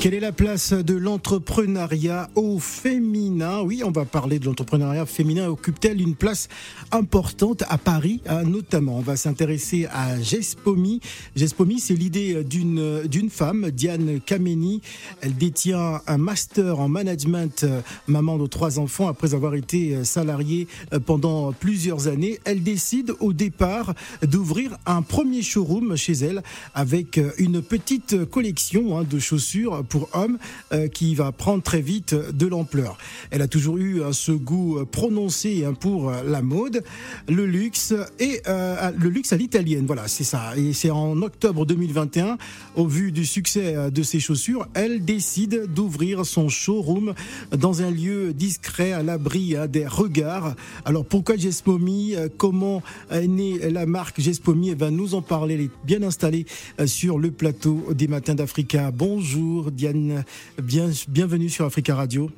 Quelle est la place de l'entrepreneuriat au féminin? Oui, on va parler de l'entrepreneuriat féminin. Occupe-t-elle une place importante à Paris, hein, notamment? On va s'intéresser à Gespomi. Gespomi, c'est l'idée d'une d'une femme, Diane Kameni. Elle détient un master en management, euh, maman de trois enfants, après avoir été euh, salariée euh, pendant plusieurs années. Elle décide au départ d'ouvrir un premier showroom chez elle avec une petite collection hein, de chaussures pour hommes euh, qui va prendre très vite de l'ampleur. Elle a toujours eu euh, ce goût euh, prononcé hein, pour la mode, le luxe et le luxe à l'italienne. Voilà, c'est ça. Et c'est en octobre 2021, au vu du succès de ses chaussures, elle décide d'ouvrir son showroom dans un lieu discret à l'abri hein, des regards. Alors pourquoi Gespomi Comment est née la marque Gespomi Elle va nous en parler. Elle est bien installée sur le plateau des Matins d'Africa. Bonjour Diane, bienvenue sur Africa Radio.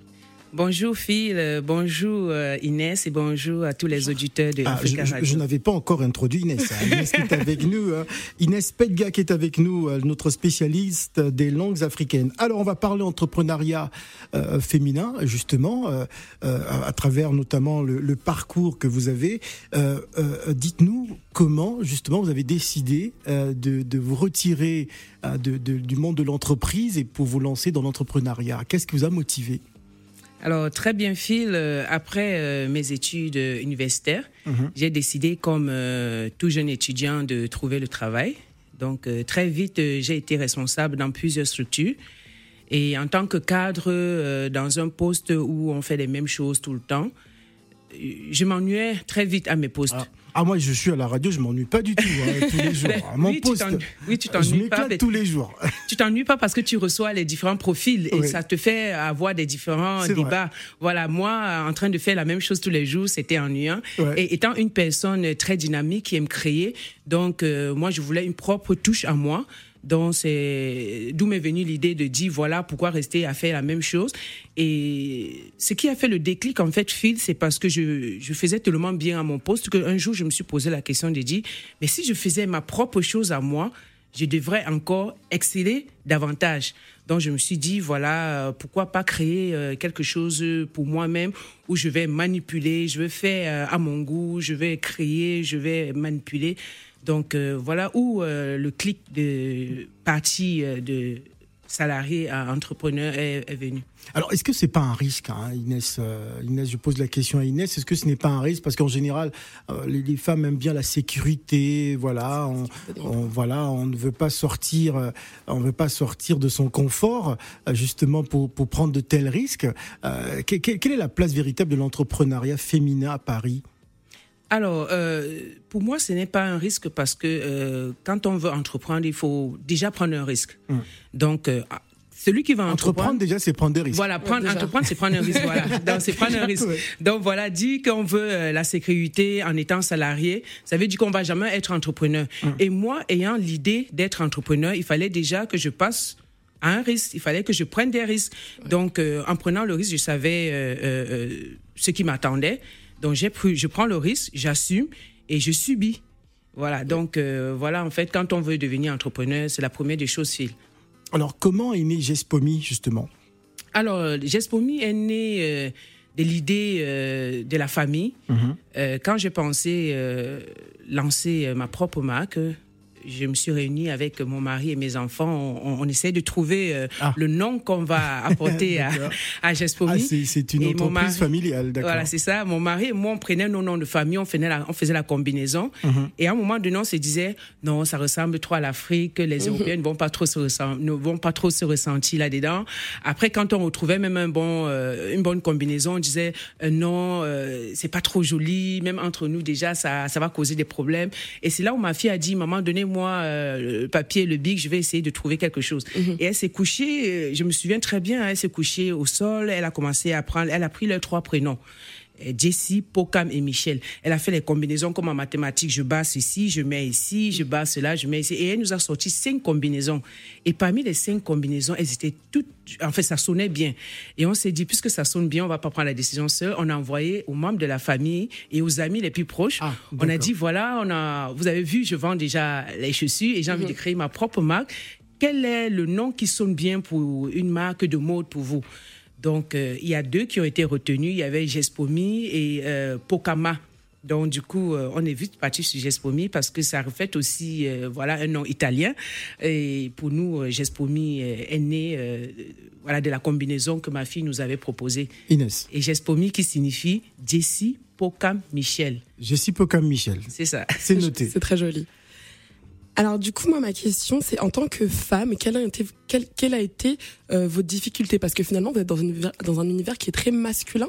Bonjour Phil, euh, bonjour euh, Inès et bonjour à tous les auditeurs de ah, Africa Radio. Je, n'avais pas encore introduit Inès. Hein. Inès qui est avec nous. Hein. Inès Pedga qui est avec nous, euh, notre spécialiste des langues africaines. Alors on va parler entrepreneuriat féminin justement à travers notamment le, parcours que vous avez. Dites-nous comment justement vous avez décidé de, vous retirer du monde de l'entreprise et pour vous lancer dans l'entrepreneuriat. Qu'est-ce qui vous a motivé? Alors, très bien, Phil. Euh, après euh, mes études universitaires, mhm. j'ai décidé, comme euh, tout jeune étudiant, de trouver le travail. Donc, très vite, j'ai été responsable dans plusieurs structures. Et en tant que cadre, dans un poste où on fait les mêmes choses tout le temps, je m'ennuyais très vite à mes postes. Ah. Ah, moi, je suis à la radio, je m'ennuie pas du tout, hein, tous les jours. mon oui, poste, tu oui, tu t'ennuies pas. tous les jours. Tu t'ennuies pas parce que tu reçois les différents profils et ça te fait avoir des différents débats. Voilà, moi, en train de faire la même chose tous les jours, c'était ennuyant. Et étant une personne très dynamique qui aime créer, donc, euh, moi, je voulais une propre touche à moi. Donc, c'est d'où m'est venue l'idée de dire voilà pourquoi rester à faire la même chose. Et ce qui a fait le déclic, en fait, Phil, c'est parce que je, je faisais tellement bien à mon poste qu'un jour, je me suis posé la question de dire mais si je faisais ma propre chose à moi, je devrais encore exceller davantage. Donc je me suis dit, voilà, euh, pourquoi pas créer euh, quelque chose pour moi-même où je vais manipuler, je vais faire euh, à mon goût, je vais créer, je vais manipuler. Donc euh, voilà où euh, le clic de partie euh, de salarié à entrepreneur est, venu. Alors, est-ce que c'est pas un risque, hein, Inès Inès, je pose la question à Inès. Est-ce que ce n'est pas un risque? Parce qu'en général, les, femmes aiment bien la sécurité. Voilà, on, voilà, on ne veut pas sortir, on veut pas sortir de son confort justement pour, pour prendre de tels risques. quelle est la place véritable de l'entrepreneuriat féminin à Paris? Alors, euh, pour moi, ce n'est pas un risque parce que euh, quand on veut entreprendre, il faut déjà prendre un risque. Hum. Donc, euh, ah, celui qui va entreprendre, déjà, c'est prendre des risques. Voilà, prendre, entreprendre, c'est prendre un risque. Voilà, donc c'est prendre un risque. Donc voilà, dit qu'on veut la sécurité en étant salarié, ça veut dire qu'on va jamais être entrepreneur. Hum. Et moi, ayant l'idée d'être entrepreneur, il fallait déjà que je passe à un risque. Il fallait que je prenne des risques. Donc, en prenant le risque, je savais ce qui m'attendait. Donc j'ai pris, je prends le risque, j'assume et je subis. Voilà. Donc euh, voilà, en fait, quand on veut devenir entrepreneur, c'est la première des choses, Phil. Alors comment est né Gespomi justement? Alors euh, Gespomi est né euh, de l'idée de la famille. Mhm. quand j'ai pensé lancer ma propre marque, je me suis réunie avec mon mari et mes enfants. On, essaie de trouver euh, ah. le nom qu'on va apporter à, à Gespomi. Ah, c'est une entreprise familiale, d'accord. Voilà, c'est ça. Mon mari et moi, on prenait nos noms de famille, on faisait la, on faisait la combinaison. Mhm. Et à un moment donné, on se disait, non, ça ressemble trop à l'Afrique, les mhm. Européens ne vont pas trop se, ne vont pas trop se ressentir là-dedans. Après, quand on retrouvait même un bon, euh, une bonne combinaison, on disait, euh, non, c'est pas trop joli, même entre nous déjà, ça, ça va causer des problèmes. Et c'est là où ma fille a dit, maman, donnez moi euh, le papier, le bic, je vais essayer de trouver quelque chose. Mhm. Et elle s'est couchée, euh, je me souviens très bien, elle s'est couchée au sol, elle a commencé à prendre, elle a pris leurs trois prénoms. Jessie, Pokam et Michel. Elle a fait les combinaisons comme en mathématiques. Je bats ceci, je mets ici, je bats cela, je mets ici. Et elle nous a sorti cinq combinaisons. Et parmi les cinq combinaisons, elles étaient toutes, en fait, ça sonnait bien. Et on s'est dit, puisque ça sonne bien, on va pas prendre la décision seul. On a envoyé aux membres de la famille et aux amis les plus proches. Ah, on a dit, voilà, on a, vous avez vu, je vends déjà les chaussures et j'ai envie de mhm. créer ma propre marque. Quel est le nom qui sonne bien pour une marque de mode pour vous? Donc, euh, il y a deux qui ont été retenus. Il y avait Gespomi et euh, Pokama. Donc, du coup, euh, on est vite parti sur Gespomi parce que ça reflète aussi voilà, un nom italien. Et pour nous, Gespomi est né voilà, de la combinaison que ma fille nous avait proposée. Inès. Et Gespomi qui signifie Jessie Pokam Michel. Jessie Pokam Michel. C'est ça. C'est noté. C'est très joli. Alors du coup, moi, ma question, c'est en tant que femme, quelle a été, quelle, a été euh, votre difficulté Parce que finalement, vous êtes dans, une, dans un univers qui est très masculin.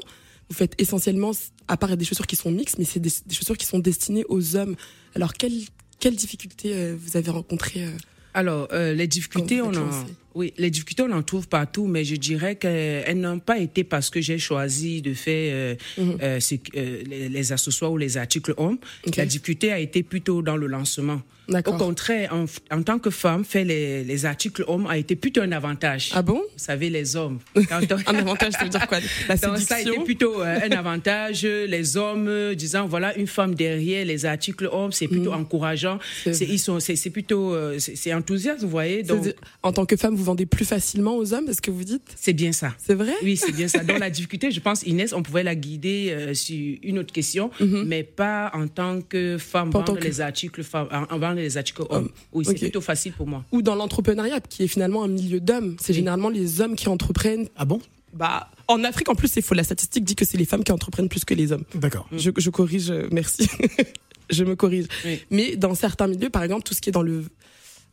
Vous faites essentiellement, à part des chaussures qui sont mixtes, mais c'est des, chaussures qui sont destinées aux hommes. Alors, quelle, quelle difficulté euh, vous avez rencontré euh, alors, euh, les difficultés, on en, oui, les difficultés, on en trouve partout, mais je dirais qu'elles n'ont pas été parce que j'ai choisi de faire euh, mhm. euh, les, les, accessoires ou les articles hommes. La difficulté a été plutôt dans le lancement. Au contraire, en, tant que femme, faire les, les, articles hommes a été plutôt un avantage. Ah bon? Vous savez, les hommes. un avantage, ça veut dire quoi? La Donc, Ça a été plutôt un avantage. Les hommes disant, voilà, une femme derrière les articles hommes, c'est plutôt mhm. encourageant. C'est sont, c'est plutôt, c'est enthousiaste, vous voyez. Donc, en tant que femme, vous vendez plus facilement aux hommes, est-ce que vous dites? C'est bien ça. C'est vrai? Oui, c'est bien ça. Dans la difficulté, je pense, Inès, on pouvait la guider euh, sur une autre question, mhm. mais pas en tant que femme vendre les articles, femmes, en, vendre les articles hommes. Oui, c'est plutôt facile pour moi. Ou dans l'entrepreneuriat, qui est finalement un milieu d'hommes. C'est généralement les hommes qui entreprennent. Ah bon? Bah, en Afrique, en plus, c'est faux. La statistique dit que c'est les femmes qui entreprennent plus que les hommes. D'accord. Je, je, corrige, euh, merci. je me corrige. Mais dans certains milieux, par exemple, tout ce qui est dans le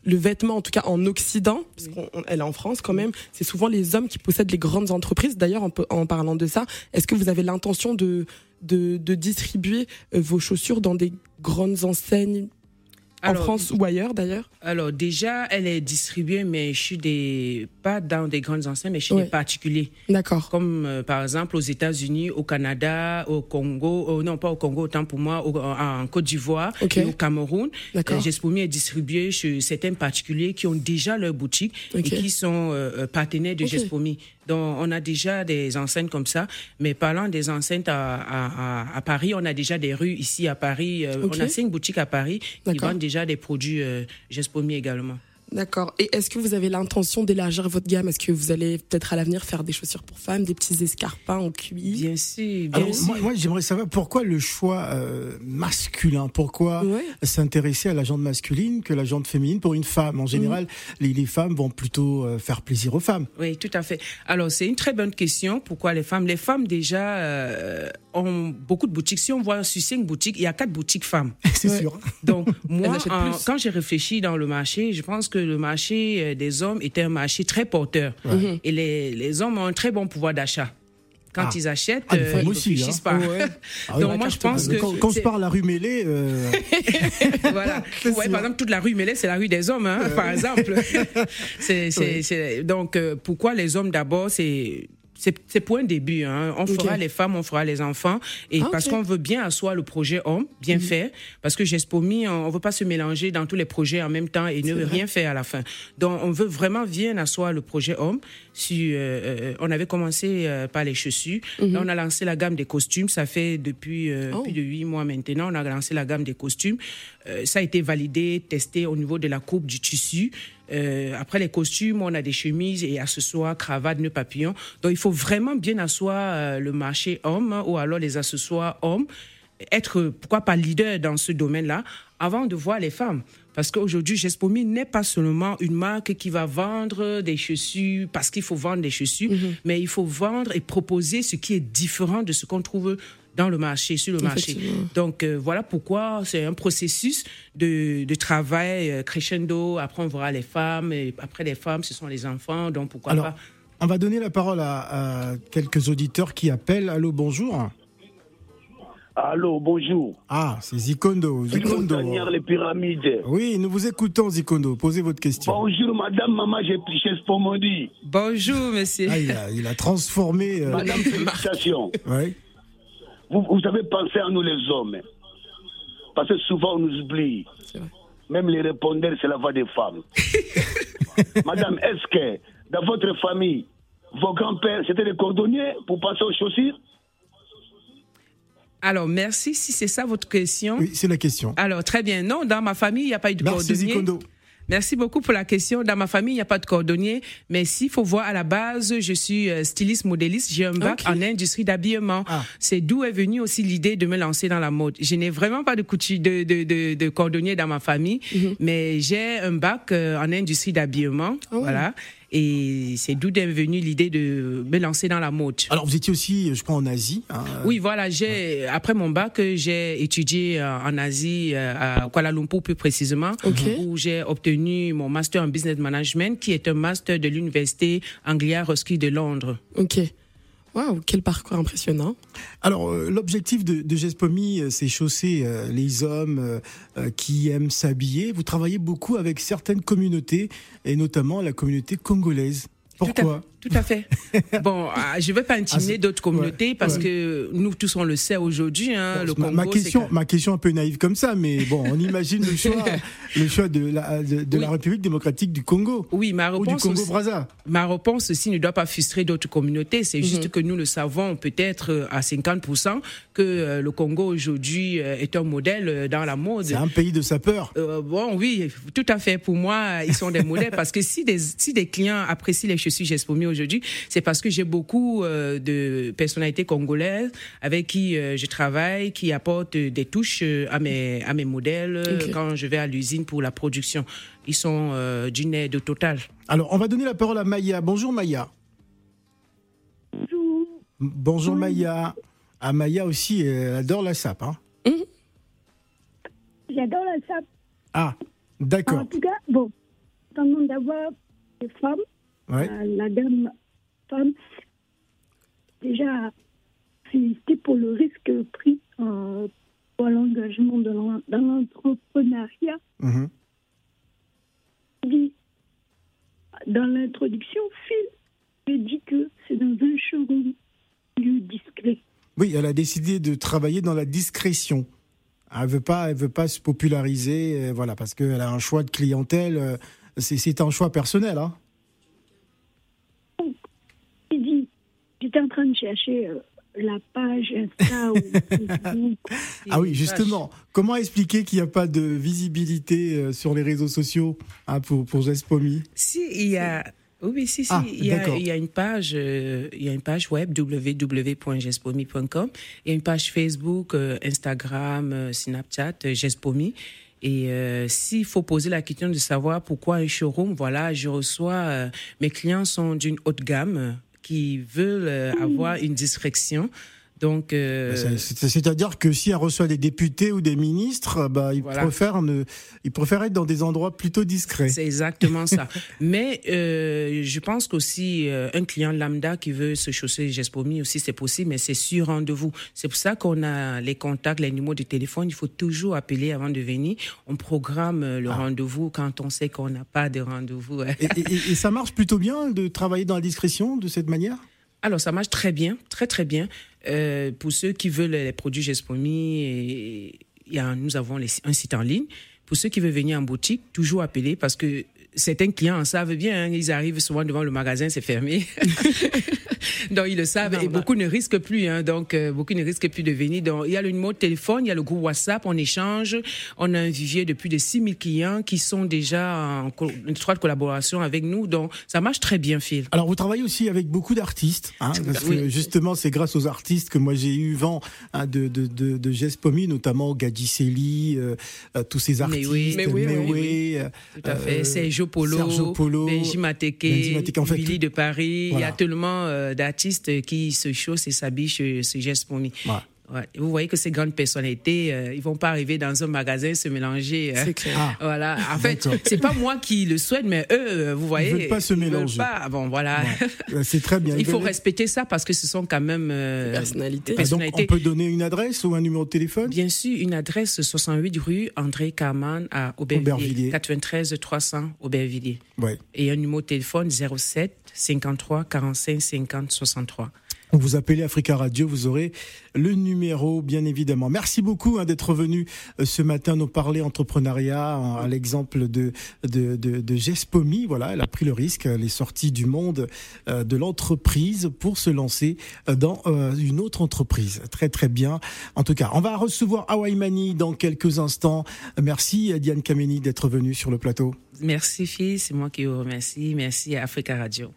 le vêtement, en tout cas en Occident, puisqu'elle est en France quand même, c'est souvent les hommes qui possèdent les grandes entreprises. D'ailleurs, en, en, parlant de ça, est-ce que vous avez l'intention de, de, de distribuer euh, vos chaussures dans des grandes enseignes en France ou ailleurs d'ailleurs? Alors déjà, elle est distribuée, mais je suis des pas dans des grandes enseignes, mais chez des particuliers. D'accord. Comme euh, par exemple aux États-Unis, au Canada, au Congo, non pas au Congo autant pour moi, en Côte d'Ivoire et au Cameroun. D'accord. Gespomi est distribué chez certains particuliers qui ont déjà leur boutique et qui sont euh, euh, partenaires de Gespomi. Donc, on a déjà des enseignes comme ça. Mais parlant des enseignes à, à, Paris, on a déjà des rues ici à Paris. On a cinq boutiques à Paris qui vendent déjà des produits euh, Gespomi également. D'accord. Et est-ce que vous avez l'intention d'élargir votre gamme? Est-ce que vous allez peut-être à l'avenir faire des chaussures pour femmes, des petits escarpins en cuir? Bien sûr. Bien sûr. Moi, j'aimerais savoir pourquoi le choix euh, masculin? Pourquoi s'intéresser à la jante masculine que la jante féminine pour une femme? En général, mhm. les, femmes vont plutôt euh, faire plaisir aux femmes. Oui, tout à fait. Alors, c'est une très bonne question. Pourquoi les femmes? Les femmes, déjà, euh, ont beaucoup de boutiques. Si on voit sur cinq boutiques, il y a quatre boutiques femmes. c'est sûr. Donc, moi, quand j'ai réfléchi dans le marché, je pense que le marché euh, des hommes était un marché très porteur. Mhm. Et les, les hommes ont un très bon pouvoir d'achat quand ah. ils achètent, ah, euh, ils ne réfléchissent hein. pas. Ah Donc moi, je pense que... Quand, on se parle la rue Mêlée... Euh... voilà. Ouais, par exemple, toute la rue Mêlée, c'est la rue des hommes, hein, par exemple. Donc, euh, pourquoi les hommes d'abord, c'est c'est pour un début. Hein. On fera les femmes, on fera les enfants. Et ah, parce qu'on veut bien asseoir le projet homme, bien mhm. fait. Parce que Gespomi, on ne veut pas se mélanger dans tous les projets en même temps et ne rien faire à la fin. Donc, on veut vraiment bien asseoir le projet homme. Euh, euh, on avait commencé euh, par les chaussures. Mhm. Là, on a lancé la gamme des costumes. Ça fait depuis oh. plus de huit mois maintenant. On a lancé la gamme des costumes. ça a été validé, testé au niveau de la coupe du tissu. Euh, après les costumes, on a des chemises et accessoires, cravates, nœuds papillons. Donc il faut vraiment bien asseoir euh, le marché homme ou alors les accessoires hommes, être pourquoi pas leader dans ce domaine-là avant de voir les femmes. Parce qu'aujourd'hui, Gespomi n'est pas seulement une marque qui va vendre des chaussures parce qu'il faut vendre des chaussures, mm-hmm. mais il faut vendre et proposer ce qui est différent de ce qu'on trouve dans le marché, sur le marché. Donc euh, voilà pourquoi c'est un processus de, de travail euh, crescendo. Après, on verra les femmes, et après les femmes, ce sont les enfants. Donc pourquoi pas. On va donner la parole à, quelques auditeurs qui appellent. Allô, bonjour. Allô, bonjour. Ah, c'est Zikondo. Zikondo. les pyramides. Oui, nous vous écoutons, Zikondo. Posez votre question. Bonjour, madame, maman, j'ai pour dit. Bonjour, monsieur. Ah, il, a, il, a, transformé. Euh... Madame, félicitations. oui. vous, vous avez pensé à nous les hommes. Parce que souvent on nous oublie. Même les répondeurs, c'est la voix des femmes. Madame, est-ce que dans votre famille, vos grands-pères, c'était des cordonniers pour passer aux chaussures? Alors, merci. Si c'est ça votre question. Oui, c'est la question. Alors, très bien. Non, dans ma famille, il n'y a pas eu de cordonnier. Merci beaucoup pour la question. Dans ma famille, il n'y a pas de cordonnier, mais s'il faut voir à la base, je suis euh, styliste modéliste. J'ai un bac en industrie d'habillement. Ah. C'est d'où est venue aussi l'idée de me lancer dans la mode. Je n'ai vraiment pas de, de, de, de, cordonnier dans ma famille, mhm. mais j'ai un bac euh, en industrie d'habillement. Oh. Voilà. Et c'est d'où est venue l'idée de me lancer dans la mode. Alors, vous étiez aussi, je crois, en Asie. Hein. Oui, voilà. J'ai après mon bac, j'ai étudié euh, en Asie, euh, à Kuala Lumpur plus précisément, où j'ai obtenu mon master en business management, qui est un master de l'université Anglia Ruskin de Londres. Ok. Waouh, quel parcours impressionnant. Alors, euh, l'objectif de, de Gespomi, euh, c'est chausser euh, les hommes qui aiment s'habiller. Vous travaillez beaucoup avec certaines communautés, et notamment la communauté congolaise. Pourquoi? Tout à fait. bon, ah, je ne veux pas intimider ah, d'autres communautés parce que nous tous on le sait aujourd'hui. Hein, ma, question, ma question un peu naïve comme ça, mais bon, on imagine le choix, le choix de la, de, la République démocratique du Congo. Oui, ma réponse. Ou du Congo. Ma réponse aussi ne doit pas frustrer d'autres communautés. C'est juste mhm. que nous le savons peut-être euh, à 50% que euh, le Congo aujourd'hui euh, est un modèle dans la mode. C'est un pays de sapeurs. bon, oui, tout à fait. Pour moi, ils sont des modèles parce que si des si des clients apprécient les chaussures Gespomi aujourd'hui, c'est parce que j'ai beaucoup euh, de personnalités congolaises avec qui euh, je travaille, qui apportent des touches euh, à mes, à mes modèles quand je vais à l'usine pour la production. Ils sont d'une aide totale. Alors, on va donner la parole à Maya. Bonjour Maya. Bonjour. Bonjour Maya. Ah, Maya aussi, elle adore la sape. Hein mhm. J'adore la sape. Ah, d'accord. En tout cas, bon, temps d'avoir des femmes, la dame femme, déjà félicité pour le risque pris euh, pour l'engagement dans l'entrepreneuriat. Mhm. Dans l'introduction, Phil dit que c'est dans un showroom plus discret. Oui, elle a décidé de travailler dans la discrétion. Elle veut pas, elle veut pas se populariser, euh, voilà, parce qu'elle a un choix de clientèle. Euh, c'est un choix personnel, hein. J'étais en train de chercher euh, la page Insta ou Ah oui, justement. Comment expliquer qu'il n'y a pas de visibilité euh, sur les réseaux sociaux hein, pour, pour Gespomi Si, il y a. Oui, si, si. Ah, il, y a, il, y a, une page, euh, il y a une page web www.gespomi.com. Il y a une page Facebook, Instagram, Snapchat, Gespomi. Et s'il faut poser la question de savoir pourquoi un showroom, voilà, je reçois, mes clients sont d'une haute gamme, qui veulent euh, avoir une discrétion. Donc, euh, bah, c'est-à-dire que si elle reçoit des députés ou des ministres, bah, ils préfèrent ne, ils préfèrent être dans des endroits plutôt discrets. C'est exactement ça. Mais euh, je pense qu'aussi euh, un client lambda qui veut se chausser Gespomi aussi c'est possible, mais c'est sur rendez-vous. C'est pour ça qu'on a les contacts, les numéros de téléphone. Il faut toujours appeler avant de venir. On programme le ah. rendez-vous quand on sait qu'on n'a pas de rendez-vous. et ça marche plutôt bien de travailler dans la discrétion de cette manière? Alors, ça marche très bien, très très bien. Euh, pour ceux qui veulent les produits Gespomi, nous avons un site en ligne. Pour ceux qui veulent venir en boutique, toujours appeler parce que certains clients en savent bien. Hein, ils arrivent souvent devant le magasin, c'est fermé. donc ils le savent et beaucoup ne risquent plus. Hein, donc euh, beaucoup ne risquent plus de venir. Donc il y a le numéro de téléphone, il y a le groupe WhatsApp, on échange. On a un vivier de plus de 6000 clients qui sont déjà en étroite collaboration avec nous. Donc ça marche très bien, Phil. Alors vous travaillez aussi avec beaucoup d'artistes, hein, parce que justement c'est grâce aux artistes que moi j'ai eu vent hein, de, de, de, de Gespomi, notamment Gadicelli, euh, euh, tous ces artistes. Mais oui, mais oui, oui, Tout à fait. Sergio Polo, Sergio Polo Benji Mateke, Billy de Paris. Il y a tellement d'artistes qui se chaussent et s'habillent chez, chez Vous voyez que ces grandes personnalités, euh, ils vont pas arriver dans un magasin se mélanger. Hein. C'est clair. Ah. voilà. En fait, c'est pas moi qui le souhaite, mais eux, euh, vous voyez, ils veulent pas se mélanger. Pas. Bon, voilà. C'est très bien. Il faut respecter ça parce que ce sont quand même euh, personnalités. Ah, donc, on peut donner une adresse ou un numéro de téléphone? Bien sûr, une adresse 68 rue André Carman à Aubervilliers, 93 300 Aubervilliers. Ouais. Et un numéro de téléphone 07 53 45 50 63. Vous appelez Africa Radio, vous aurez le numéro, bien évidemment. Merci beaucoup hein, d'être venu euh, ce matin nous parler entrepreneuriat hein, à l'exemple de, de, de, de Gespomi. Voilà, elle a pris le risque, elle est sortie du monde euh, de l'entreprise pour se lancer euh, dans une autre entreprise. Très très bien. En tout cas, on va recevoir Hawaii Mani dans quelques instants. Merci Diane Kameni d'être venue sur le plateau. Merci fils, c'est moi qui vous remercie. Merci à Africa Radio.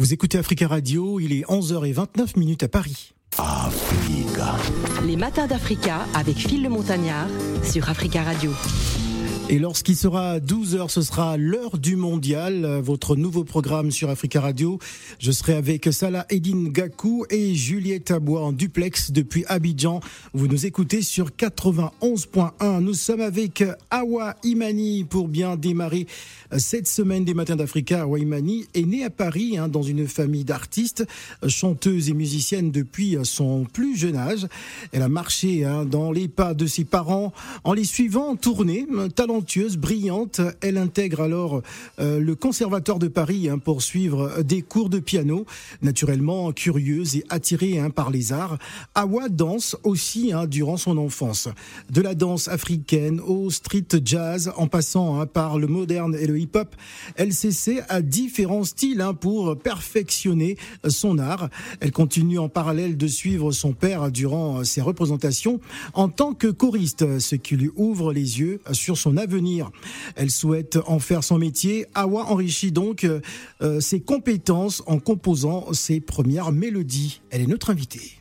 Vous écoutez Africa Radio, il est 11h29 minutes à Paris. Africa. Les matins d'Africa avec Phil le Montagnard sur Africa Radio. Et lorsqu'il sera 12h, ce sera l'heure du mondial, votre nouveau programme sur Africa Radio. Je serai avec Salah Edine Gakou et Juliette Abois en duplex depuis Abidjan. Vous nous écoutez sur 91.1. Nous sommes avec Awa Imani pour bien démarrer cette semaine des Matins d'Africa. Awa Imani est née à Paris hein, dans une famille d'artistes, chanteuse et musicienne depuis son plus jeune âge. Elle a marché hein, dans les pas de ses parents en les suivant en tournée. Brillante. Elle intègre alors euh, le Conservatoire de Paris hein, pour suivre des cours de piano. Naturellement curieuse et attirée hein, par les arts, Awa danse aussi hein, durant son enfance. De la danse africaine au street jazz, en passant par le moderne et le hip-hop, elle s'essaie à différents styles pour perfectionner son art. Elle continue en parallèle de suivre son père durant ses représentations en tant que choriste, ce qui lui ouvre les yeux sur son avenir Elle souhaite en faire son métier. Awa enrichit donc euh, ses compétences en composant ses premières mélodies. Elle est notre invitée.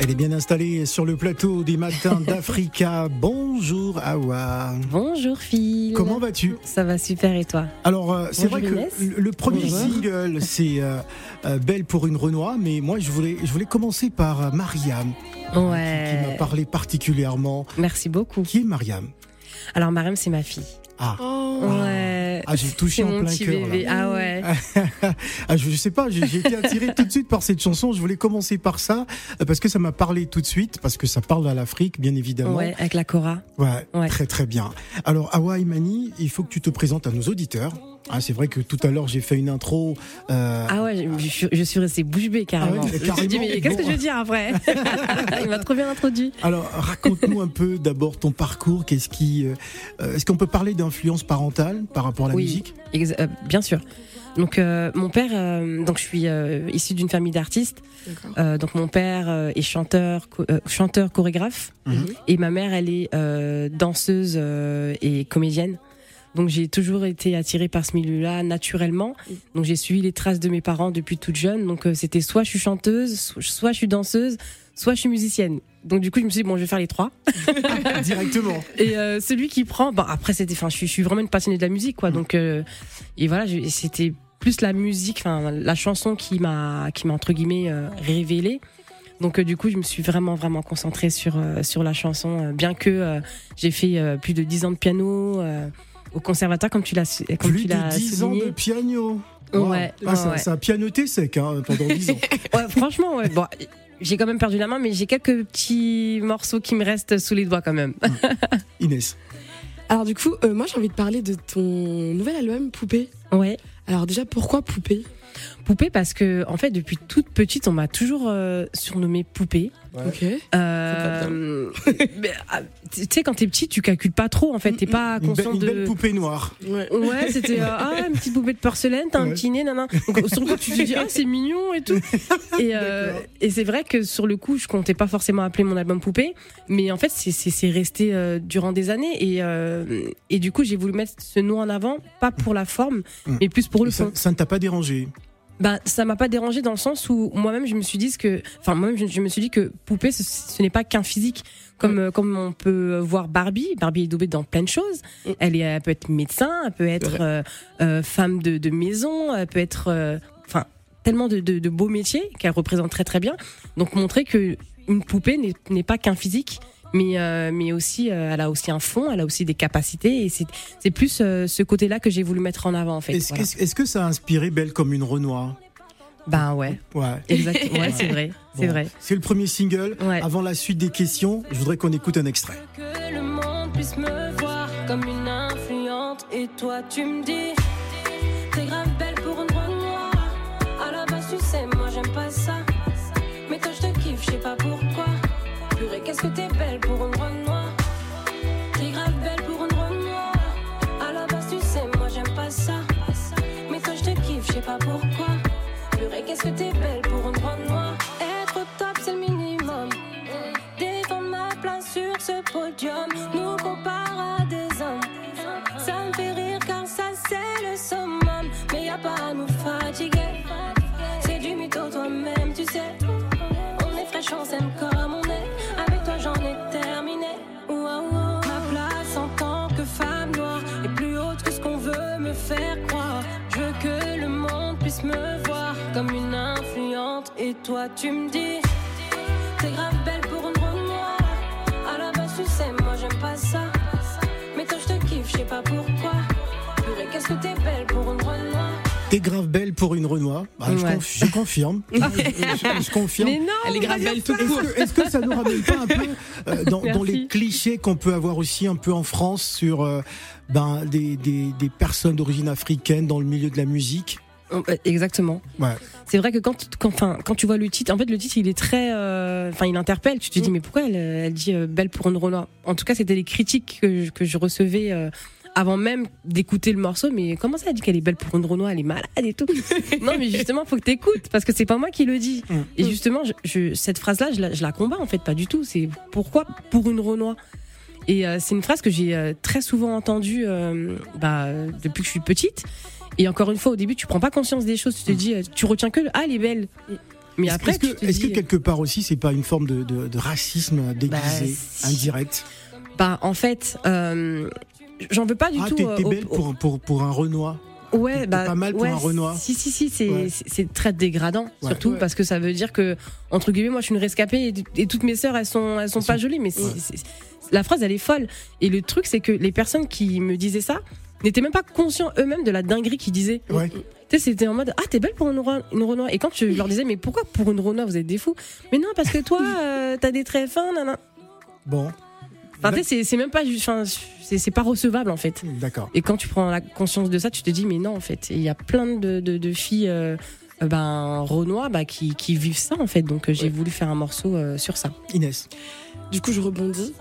Elle est bien installée sur le plateau des matins d'Africa. Bonjour Awa. Bonjour Phil. Comment vas-tu? Ça va super et toi? Alors euh, c'est vrai que le, premier single c'est euh, euh, Belle pour une Renoir, mais moi je voulais, je voulais commencer par Mariam. Ouais. Qui, m'a parlé particulièrement. Merci beaucoup. Qui est Mariam? Alors Mariam c'est ma fille. Ah. Oh. Ouais. Ah, j'ai touché en plein cœur. Ah ouais. ah, je, sais pas, j'ai été attiré tout de suite par cette chanson. Je voulais commencer par ça euh, parce que ça m'a parlé tout de suite, parce que ça parle à l'Afrique, bien évidemment. Ouais, avec la Cora. Ouais, ouais. très très bien. Alors, Awa Imani, il faut que tu te présentes à nos auditeurs. Ah, c'est vrai que tout à l'heure j'ai fait une intro. Euh... Ah ouais, je, je, suis resté bouche bée carrément. Ah carrément. Je me dit mais qu'est-ce que je veux dire après Il m'a trop bien introduit. Alors raconte-nous un peu d'abord ton parcours. Qu'est-ce qui, euh, est-ce qu'on peut parler d'influence parentale par rapport à la oui, musique? euh, Bien sûr. Donc euh, mon père, euh, donc je suis euh, issu d'une famille d'artistes. Euh, donc mon père est chanteur, chanteur chorégraphe, Mhm. et ma mère elle est danseuse et comédienne. Donc j'ai toujours été attirée par ce milieu-là naturellement. Donc j'ai suivi les traces de mes parents depuis toute jeune. Donc euh, c'était soit je suis chanteuse, soit je suis danseuse, soit je suis musicienne. Donc du coup je me suis dit bon je vais faire les trois directement. Et euh, celui qui prend, bon après c'était, enfin je suis, je suis vraiment une passionnée de la musique quoi. Donc euh, et voilà c'était plus la musique, enfin la chanson qui m'a qui m'a entre guillemets euh, révélée. Donc euh, du coup, je me suis vraiment vraiment concentrée sur euh, sur la chanson, euh, bien que j'ai fait plus de 10 ans de piano au conservatoire, comme tu l'as comme Plus tu de l'as 10 ans de piano. Ouais, Wow. ouais, Ah, ça, ouais. ça a pianoté sec hein, pendant 10 ans. Ouais, franchement, ouais. Bon, j'ai quand même perdu la main, mais j'ai quelques petits morceaux qui me restent sous les doigts quand même. Inès. Alors du coup, euh, moi j'ai envie de parler de ton nouvel album Poupée. Ouais. Alors déjà, pourquoi Poupée? Poupée parce que en fait depuis toute petite on m'a toujours euh, surnommée poupée. Ok. Euh, ah, tu sais quand t'es petit tu calcules pas trop en fait t'es pas Une, belle- conscient une de. belle poupée noire. Ouais. Ouais, c'était euh, ah une petite poupée de porcelaine, t'as un Ouais. petit nez, nana. Donc sur le coup tu te dis ah c'est mignon et tout. Et, euh, et c'est vrai que sur le coup je comptais pas forcément appeler mon album poupée, mais en fait c'est resté euh, durant des années et euh, et du coup j'ai voulu mettre ce nom en avant pas pour la forme Mm. mais plus pour le Et ça, fond. ça ne t'a pas dérangé? Ben, ça m'a pas dérangé dans le sens où moi-même je me suis dit que, enfin moi-même je, je me suis dit que poupée ce, ce n'est pas qu'un physique comme euh, comme on peut voir Barbie. Barbie est douée dans plein de choses. Mm. Elle est, elle peut être médecin, elle peut être euh, euh, femme de, de maison, elle peut être, euh, enfin tellement de, de, de beaux métiers qu'elle représente très très bien. Donc montrer que une poupée n'est n'est pas qu'un physique. Mais, euh, mais aussi, euh, elle a aussi un fond, elle a aussi des capacités, et c'est c'est plus euh, ce côté-là que j'ai voulu mettre en avant en fait. Est-ce Voilà. est-ce- est-ce que ça a inspiré Belle comme une Renoir? Ben ouais, Ouais. exactement, ouais, c'est vrai, c'est Bon. vrai. C'est le premier single. Ouais. Avant la suite des questions, je voudrais qu'on écoute un extrait. Que le monde puisse me voir comme une influente. Et toi, tu me dis, t'es grave belle pour une noire. À la base, tu sais, moi j'aime pas ça. Mais toi, je te kiffe, je sais pas pourquoi. Qu'est-ce que t'es belle pour une noire. T'es grave belle pour une noire. À la base, tu sais, moi j'aime pas ça. Mais toi, je te kiffe, je sais pas pourquoi. Purée, qu'est-ce que t'es belle pour une noire? Être top, c'est le minimum. Défendre ma place sur ce podium, nous compare Et toi tu me dis. T'es grave belle pour une noire. À la base, tu sais, moi j'aime pas ça. Mais toi, je te kiffe, je sais pas pourquoi. Purée, qu'est-ce que t'es belle pour une noire? T'es grave belle pour une Renoir. Bah, je, Ouais. conf- je confirme. je, je- je confirme. Mais non, Elle est grave belle tout Est-ce court. que, est-ce que ça nous ramène pas un peu euh, dans, dans les clichés qu'on peut avoir aussi un peu en France sur euh, ben, des, des, des personnes d'origine africaine dans le milieu de la musique? Exactement. Ouais. C'est vrai que quand, quand, enfin, quand tu vois le titre, en fait, le titre, il est très, euh, enfin, il interpelle. Tu te dis, mais pourquoi elle, elle dit euh, belle pour une Renoir En tout cas, c'était les critiques que je, que je recevais euh, avant même d'écouter le morceau. Mais comment ça, elle dit qu'elle est belle pour une Renoir Elle est malade et tout. non, mais justement, faut que t'écoutes parce que c'est pas moi qui le dis. Mm. Et justement, je, je- cette phrase-là, je la, je la combats en fait pas du tout. C'est pourquoi pour une Renoir Et c'est une phrase que j'ai très souvent entendue bah, depuis que je suis petite. Et encore une fois, au début, tu prends pas conscience des choses. Tu te dis, euh, tu retiens que ah, elle est belle. Mais après, est-ce que, est que, quelque part aussi, c'est pas une forme de, de, racisme déguisé, bah, indirect Bah, en fait, euh, j'en veux pas du ah, tout. T'es, euh, belle pour, pour, pour un Renoir. Ouais, bah, pas mal pour un Renoir. Si, si, si, c'est très dégradant, surtout parce que ça veut dire que, entre guillemets, moi je suis une rescapée et, toutes mes sœurs elles sont, elles sont pas jolies, mais la phrase elle est folle. Et le truc, c'est que les personnes qui me disaient ça n'étaient même pas conscients eux-mêmes de la dinguerie qu'ils disaient. Ouais. Tu sais, c'était en mode Ah, t'es belle pour une, une Renoir. Et quand je leur disais Mais pourquoi pour une Renoir vous êtes des fous? Mais non, parce que toi, euh, t'as des traits fins, nanana. Bon. Enfin, tu sais, c'est même pas juste c'est pas recevable en fait. D'accord. Et quand tu prends la conscience de ça, tu te dis mais non en fait. Il y a plein de, de, filles euh, euh, ben Renoir bah, qui, qui, vivent ça en fait. Donc euh, j'ai voulu faire un morceau sur ça. Inès. Du coup je rebondis.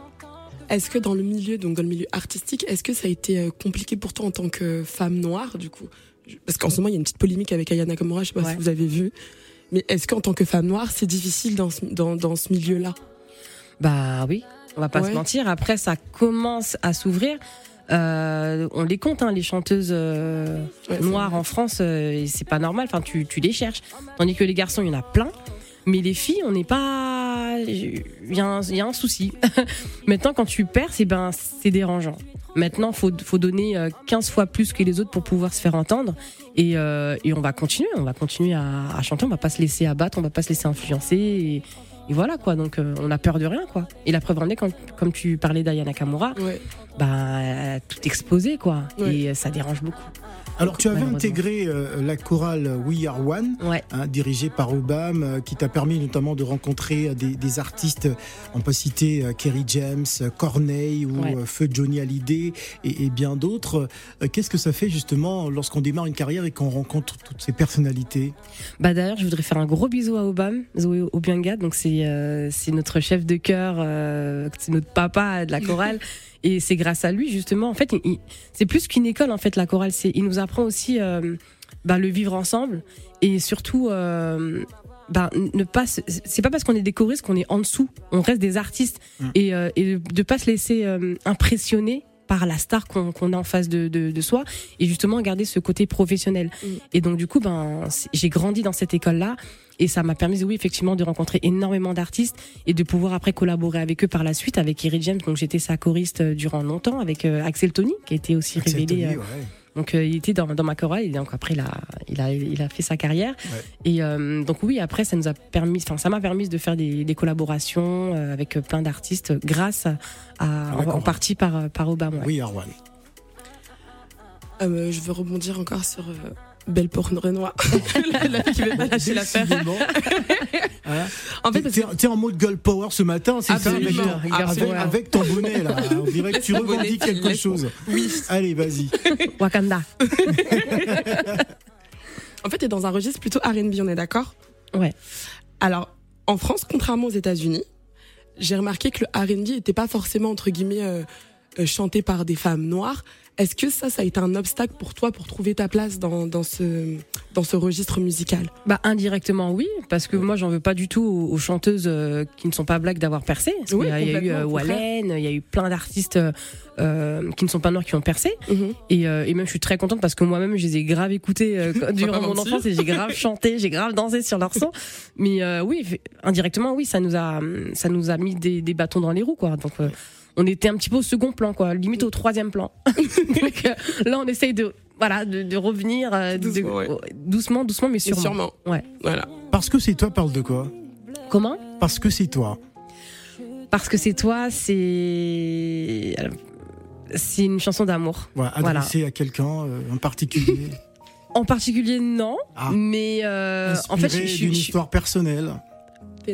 Est-ce que dans le milieu, donc dans le milieu artistique, est-ce que ça a été compliqué pour toi en tant que femme noire du coup? Parce qu'en ce moment il y a une petite polémique avec Ayana Nakamura, je sais pas si vous avez vu. Mais est-ce qu'en tant que femme noire, c'est difficile dans ce, dans, dans ce milieu-là? Bah oui, on va pas se mentir. Après, ça commence à s'ouvrir. Euh, on les compte, hein, les chanteuses euh, noires en France, euh, et c'est pas normal. Enfin, tu, tu les cherches. Tandis que les garçons, il y en a plein. Mais les filles, on n'est pas. Il y, a un souci. Maintenant, quand tu perds, c'est ben, c'est dérangeant. Maintenant, faut faut donner 15 fois plus que les autres pour pouvoir se faire entendre. Et, et on va continuer, on va continuer à, à, chanter. On va pas se laisser abattre, on va pas se laisser influencer. Et, et voilà quoi, donc euh, on a peur de rien quoi. Et la preuve en est, quand, comme tu parlais d'Ayana Kamura, bah, tout explosé quoi. Et ça dérange beaucoup. Alors tu avais intégré euh, la chorale We Are One, hein, dirigée par Obama, euh, qui t'a permis notamment de rencontrer des, artistes, on peut citer Kerry James, Corneille ou Feu Johnny Hallyday et, bien d'autres. Qu'est-ce que ça fait justement lorsqu'on démarre une carrière et qu'on rencontre toutes ces personnalités? Bah d'ailleurs, je voudrais faire un gros bisou à Obama, Zoé Obianga, donc c'est c'est notre chef de chœur, c'est notre papa de la chorale. Et c'est grâce à lui justement. En fait, c'est plus qu'une école en fait la chorale. C'est il nous apprend aussi euh, bah, le vivre ensemble et surtout. Euh, bah, ne pas c'est pas parce qu'on est des choristes qu'on est en dessous on reste des artistes mmh. et, euh, et de pas se laisser impressionner par la star qu'on a en face de, de, soi et justement garder ce côté professionnel. Mmh. Et donc du coup, ben j'ai grandi dans cette école là et ça m'a permis, oui, effectivement, de rencontrer énormément d'artistes et de pouvoir après collaborer avec eux par la suite, avec Eric James. Donc j'étais sa choriste euh, durant longtemps, avec euh, Axel Tony, qui a été aussi révélé. Euh, donc il était dans, dans ma chorale et donc après il a, il a, il a fait sa carrière. Et donc oui, après ça nous a permis, enfin ça m'a permis de faire des, des collaborations avec plein d'artistes grâce à, ah, en, partie par, par Obama. Oui, Arwan. je veux rebondir encore sur belle pour une Renoir. la fille qui veut pas lâcher l'affaire. Hein en fait, t'es, en mode girl power ce matin, c'est ça avec, avec, ton bonnet là. On dirait que tu revendiques quelque chose. Oui. Allez, vas-y. Wakanda. en fait, t'es dans un registre plutôt R&B, on est d'accord? Ouais. Alors, en France, contrairement aux États-Unis, j'ai remarqué que le R&B n'était pas forcément entre guillemets euh, euh, chanté par des femmes noires. Est-ce que ça, ça a été un obstacle pour toi pour trouver ta place dans, dans, ce, dans ce registre musical? Bah indirectement oui, parce que moi j'en veux pas du tout aux, chanteuses euh, qui ne sont pas blagues d'avoir percé. il, y a, eu euh, Wallen, il y a eu plein d'artistes euh, qui ne sont pas noirs qui ont percé. Mhm. et, et, même je suis très contente parce que moi-même je les ai grave écoutés durant mon enfance et j'ai grave chanté, j'ai grave dansé sur leur son. Mais oui, indirectement oui, ça nous a ça nous a mis des, des bâtons dans les roues quoi. Donc on était un petit peu au second plan, quoi, limite au troisième plan. Donc, euh, là, on essaye de, voilà, de, revenir euh, doucement, doucement, mais sûrement. sûrement. Ouais. Voilà. Parce que c'est toi, parle de quoi? Comment? Parce que c'est toi. Parce que c'est toi, c'est c'est une chanson d'amour. Ouais, adressée à quelqu'un euh, en particulier. en particulier, non. Ah. Mais en fait, je suis une histoire personnelle.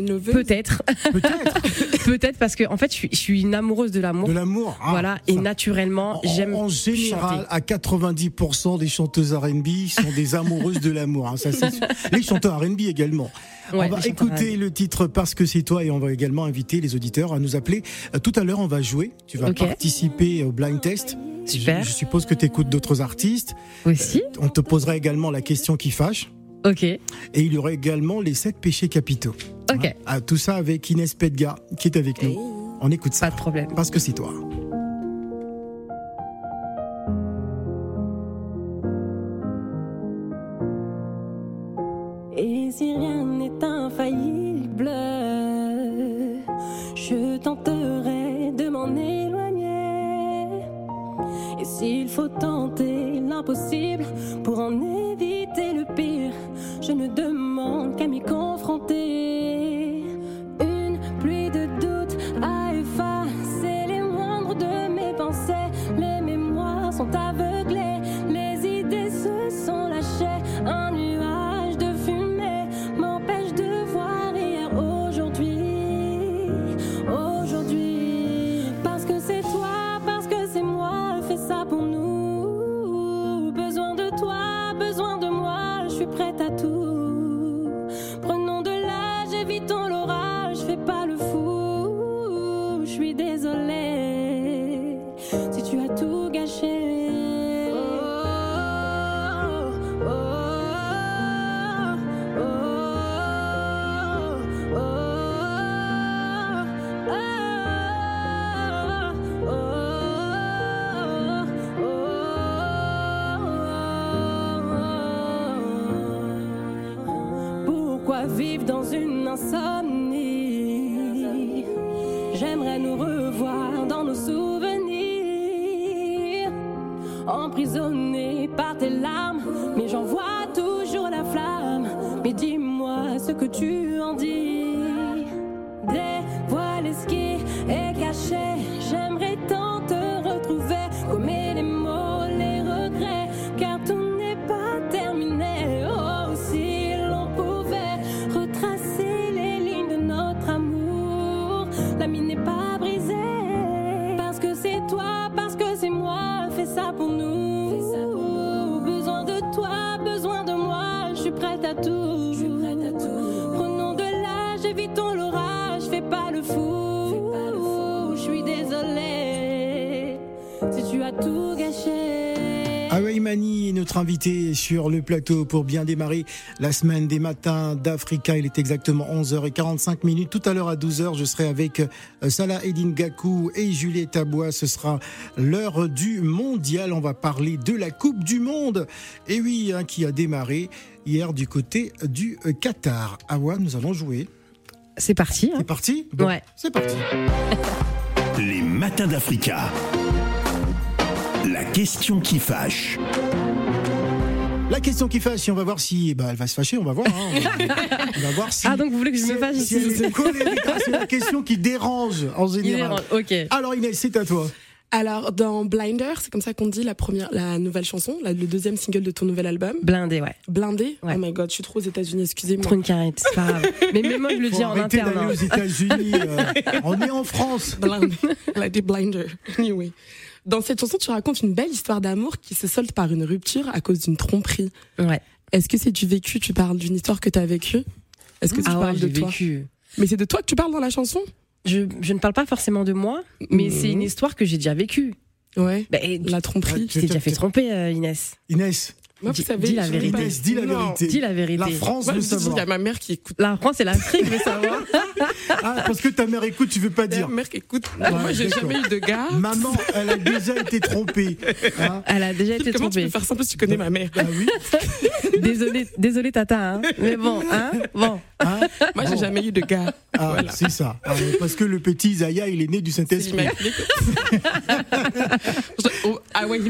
Peut-être. Peut-être. Peut-être parce que en fait, je suis, une amoureuse de l'amour. De l'amour. Ah, voilà. Et naturellement, j'aime. En général, à 90% des chanteuses R&B sont des amoureuses de l'amour. Hein, ça, les chanteurs R&B également. on va écouter le titre parce que c'est toi et on va également inviter les auditeurs à nous appeler. Euh, tout à l'heure, on va jouer. Tu vas participer au blind test. Super. Je, je suppose que tu écoutes d'autres artistes. Aussi. Euh, on te posera également la question qui fâche. Ok. Et il y aura également les sept péchés capitaux. Ok. Hein, ah, tout ça avec Inès Pedga qui est avec nous. On écoute ça. Pas de problème. Parce que c'est toi. Et si rien n'est infaillible, je tenterai de m'en éloigner. Et s'il faut tenter l'impossible pour en éviter je ne demande qu'à m'y confronter. Vivre dans une insomnie. J'aimerais nous revoir dans nos souvenirs, emprisonnés par tes larmes, sur le plateau pour bien démarrer la semaine des matins d'Africa. Il est exactement 11h45 minutes. Tout à l'heure à 12h, je serai avec euh, Salah Edin Gakou et Juliette Abois. Ce sera l'heure du mondial. On va parler de la Coupe du Monde. Et oui, hein, qui a démarré hier du côté du euh, Qatar. Awa, nous allons jouer. C'est parti. hein. C'est parti? Bon, Ouais. C'est parti. Les matins d'Africa. La question qui fâche. La question qui fâche, on va voir si bah, elle va se fâcher, on va voir. hein. On va voir si. Ah, donc vous voulez que je me si- fâche si ici elle est colérique. Ah, C'est la question qui dérange en général. rend- Ok. Alors Inès, c'est à toi. Alors, dans Blinder, c'est comme ça qu'on dit la première, la nouvelle chanson, la- le deuxième single de ton nouvel album. Blindé, ouais. Blindé? Ouais. Oh my god, je suis trop aux États-Unis, excusez-moi. Trop une carrette, c'est pas grave. Mais même moi, je le Faut dis en arrêter interne. d'aller hein. aux États-Unis. euh, on est en France. Blindé. Elle a des blinders. Anyway. Dans cette chanson, tu racontes une belle histoire d'amour qui se solde par une rupture à cause d'une tromperie. Ouais. Est-ce que c'est du vécu? Tu parles d'une histoire que tu as vécue? Est-ce que tu Ah ouais, parles de j'ai toi? vécu. Mais c'est de toi que tu parles dans la chanson? Je, je ne parle pas forcément de moi, mais Mhm. c'est une histoire que j'ai déjà vécue. Ouais. Bah, et La tromperie. tu t'es déjà fait tromper, euh, Inès. Inès, Moi, vous Dis- savez, dis la vérité. Inès, dis la vérité. Dis la vérité. La France veut il y a ma mère qui écoute. La France et l'Afrique veut savoir. Ah, parce que ta mère écoute, tu veux pas dire. ma mère qui écoute. Moi, j'ai jamais eu de gars. Maman, elle a déjà été trompée. Hein Elle a déjà été Comment tu trompée. peux faire ça plus tu connais ma mère? Ah oui. Désolée, désolée Tata, hein. mais bon, hein, bon. Hein Moi, j'ai Bon. jamais eu de gars. Ah, Voilà. c'est ça. Ah, parce que le petit Zaya, il est né du Saint-Esprit. Je- Au Hawaii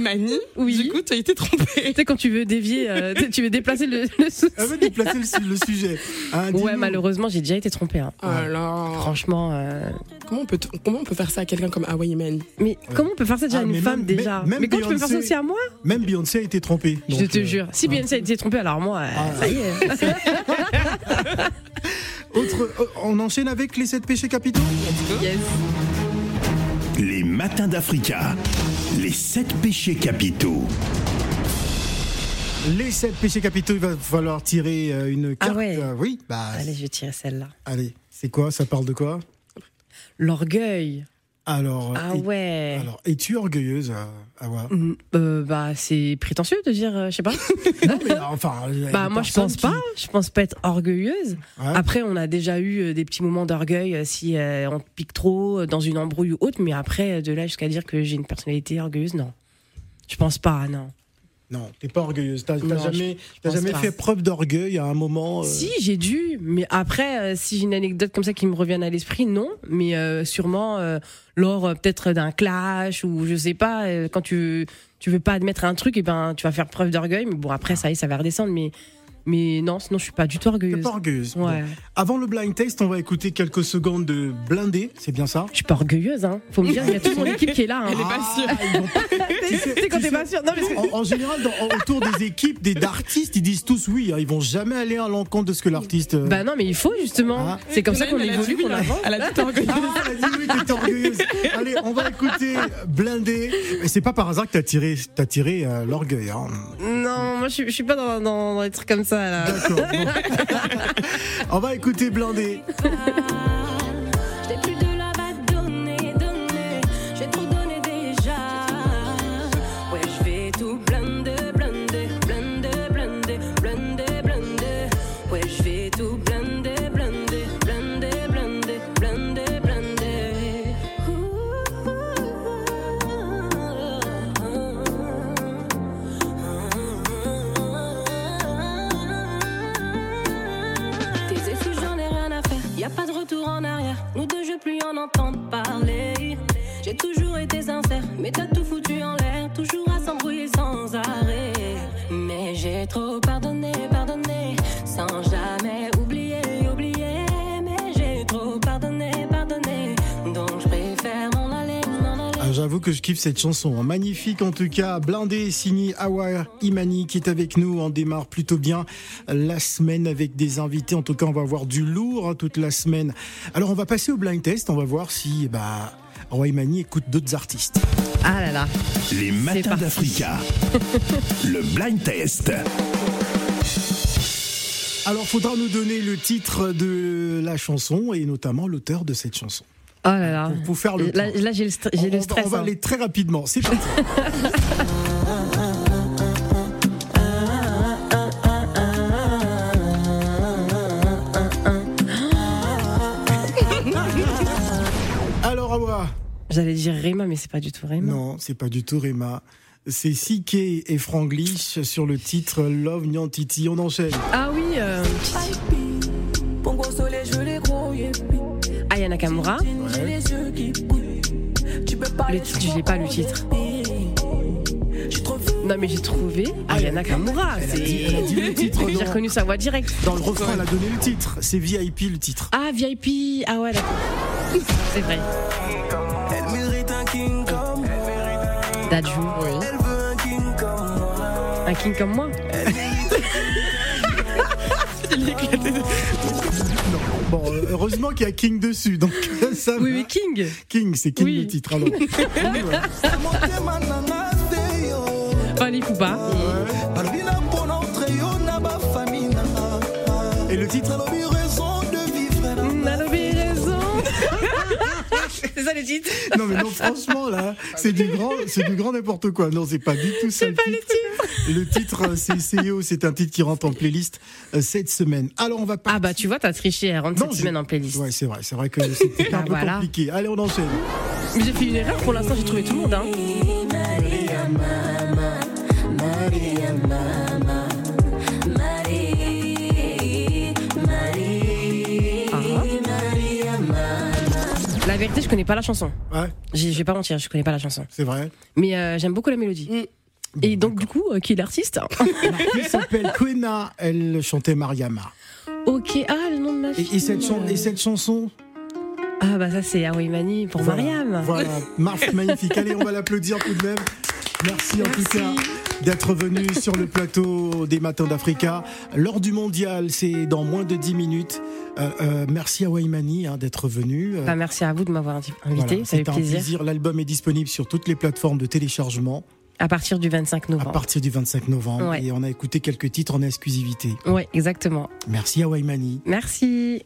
Oui. du coup, tu as été trompée. Tu sais, quand tu veux dévier, euh, tu- veux déplacer le, le souci. Elle veut déplacer le, le sujet. Hein, Ouais, malheureusement, j'ai déjà été trompée. hein. Alors, Franchement, euh, comment on peut, t- comment on peut faire ça à quelqu'un comme Hawaii Man mais comment on peut faire ça déjà à Ah, une femme même- déjà même- Mais comment tu peux faire ça Beyoncé- aussi à moi Même Beyoncé a été trompée. Je te euh, jure. Si Beyoncé a été trompée, alors moi, euh, Ah. ça y est. Autre, on enchaîne avec les sept péchés capitaux Yes. Les matins d'Africa. Les sept péchés capitaux. Les sept péchés capitaux, il va falloir tirer une Ah carte. ouais. Euh, oui, bah. Allez, je vais tirer celle-là. Allez, c'est quoi? Ça parle de quoi? L'orgueil. Alors, Ah ouais. alors, es-tu orgueilleuse, euh, Awa Mm, euh, bah, c'est prétentieux de dire, euh, je sais pas. Non, mais enfin. y a Bah moi je pense qui- pas, je pense pas être orgueilleuse. Ouais. Après on a déjà eu euh, des petits moments d'orgueil euh, si euh, on te pique trop euh, dans une embrouille ou autre, mais après euh, de là jusqu'à dire que j'ai une personnalité orgueilleuse, non. Je pense pas, non. Non, t'es pas orgueilleuse. T'as jamais, jamais fait preuve d'orgueil à un moment. Euh si, j'ai dû, mais après, euh, si j'ai une anecdote comme ça qui me revient à l'esprit, non. Mais euh, sûrement lors peut-être d'un clash ou je sais pas, quand tu tu veux pas admettre un truc, et ben tu vas faire preuve d'orgueil. Mais bon, après ça y est, ça va redescendre. Mais mais non, sinon je suis pas du tout orgueilleuse. pas orgueilleuse. Ouais. Avant le blind test, on va écouter quelques secondes de blindé, c'est bien ça? Je suis pas orgueilleuse, hein. Faut me dire, il y a toute mon équipe qui est là. Hein. Elle est pas sûre. tu sais, quand t'es pas sûre. Non, mais en, général, autour des équipes, des d'artistes, ils disent tous oui. Hein. ils vont jamais aller à l'encontre de ce que l'artiste. Euh, bah non, mais il faut justement. Ah. C'est comme ça qu'on évolue, qu'on avance. Elle a dit orgueilleuse. Ah, elle a dit oui, t'es orgueilleuse. Allez, on va écouter blindé. Et c'est pas par hasard que t'as tiré, as tiré euh, l'orgueil. Hein. Non, moi je, je suis pas dans, dans, dans, les trucs comme ça là. D'accord. On va écouter Blandé. J'avoue que je kiffe cette chanson. Hein. Magnifique en tout cas. Blindé, signé Awa Imani qui est avec nous. On démarre plutôt bien la semaine avec des invités. En tout cas, on va avoir du lourd hein, toute la semaine. Alors, on va passer au blind test. On va voir si bah, Awa Imani écoute d'autres artistes. Ah là là. Les matins d'Africa. Le blind test. Alors, faudra nous donner le titre de la chanson et notamment l'auteur de cette chanson. Oh là là. Pour, faire le là, là j'ai le, on, le, stress. On va, hein. aller très rapidement. C'est parti. Alors, Awa. J'allais dire Rema, mais c'est pas du tout Rema. Non, c'est pas du tout Rema. C'est Sike et Franglish sur le titre Love Nyantiti. On enchaîne. Ah oui, euh, Nakamura. Ouais. Le titre, je l'ai pas le titre. Non mais j'ai trouvé Aya Nakamura. Elle, a dit, elle a dit le titre. J'ai reconnu sa voix directe. Dans le refrain, elle a donné le titre. C'est VIP le titre. Ah VIP. Ah ouais d'accord. C'est vrai. Elle mérite un king comme Dadju. Oui. Elle veut un king comme moi. Un king comme moi. Bon, heureusement qu'il y a King dessus, donc ça. Oui, oui, King. King, c'est King le titre. Alors. Poupa. Et le titre c'est ça le titre Non mais non franchement là, c'est du grand, c'est du grand n'importe quoi. Non, c'est pas du tout ça. C'est pas le titre. Le titre c'est CEO, c'est un titre qui rentre en playlist euh, cette semaine. Alors on va pas. Ah bah tu vois, t'as triché, elle rentre cette semaine en playlist. Ouais, c'est vrai, c'est vrai que c'était un bah, peu compliqué. Allez, on enchaîne. Mais j'ai fait une erreur pour l'instant, j'ai trouvé tout le monde. Hein. Vérité, je connais pas la chanson. Ouais. Je vais pas mentir, je connais pas la chanson. C'est vrai. Mais euh, j'aime beaucoup la mélodie. Mm. Et donc, du coup, euh, qui est l'artiste Elle s'appelle Quena, elle chantait Mariama. Ok, ah, le nom de ma fille. Et, cette, et cette chanson? Ah, bah ça, c'est Aoi Mani pour Mariam. Voilà, marche magnifique. Allez, on va l'applaudir tout de même. Merci, en tout cas d'être venu sur le plateau des Matins d'Africa. L'heure du mondial, c'est dans moins de 10 minutes. Euh, euh, merci à Waimani hein, d'être venu. Bah, merci à vous de m'avoir invité. C'est un plaisir. L'album est disponible sur toutes les plateformes de téléchargement. À partir du 25 novembre. À partir du 25 novembre. Et on a écouté quelques titres en exclusivité. Oui, exactement. Merci à Waimani. Merci.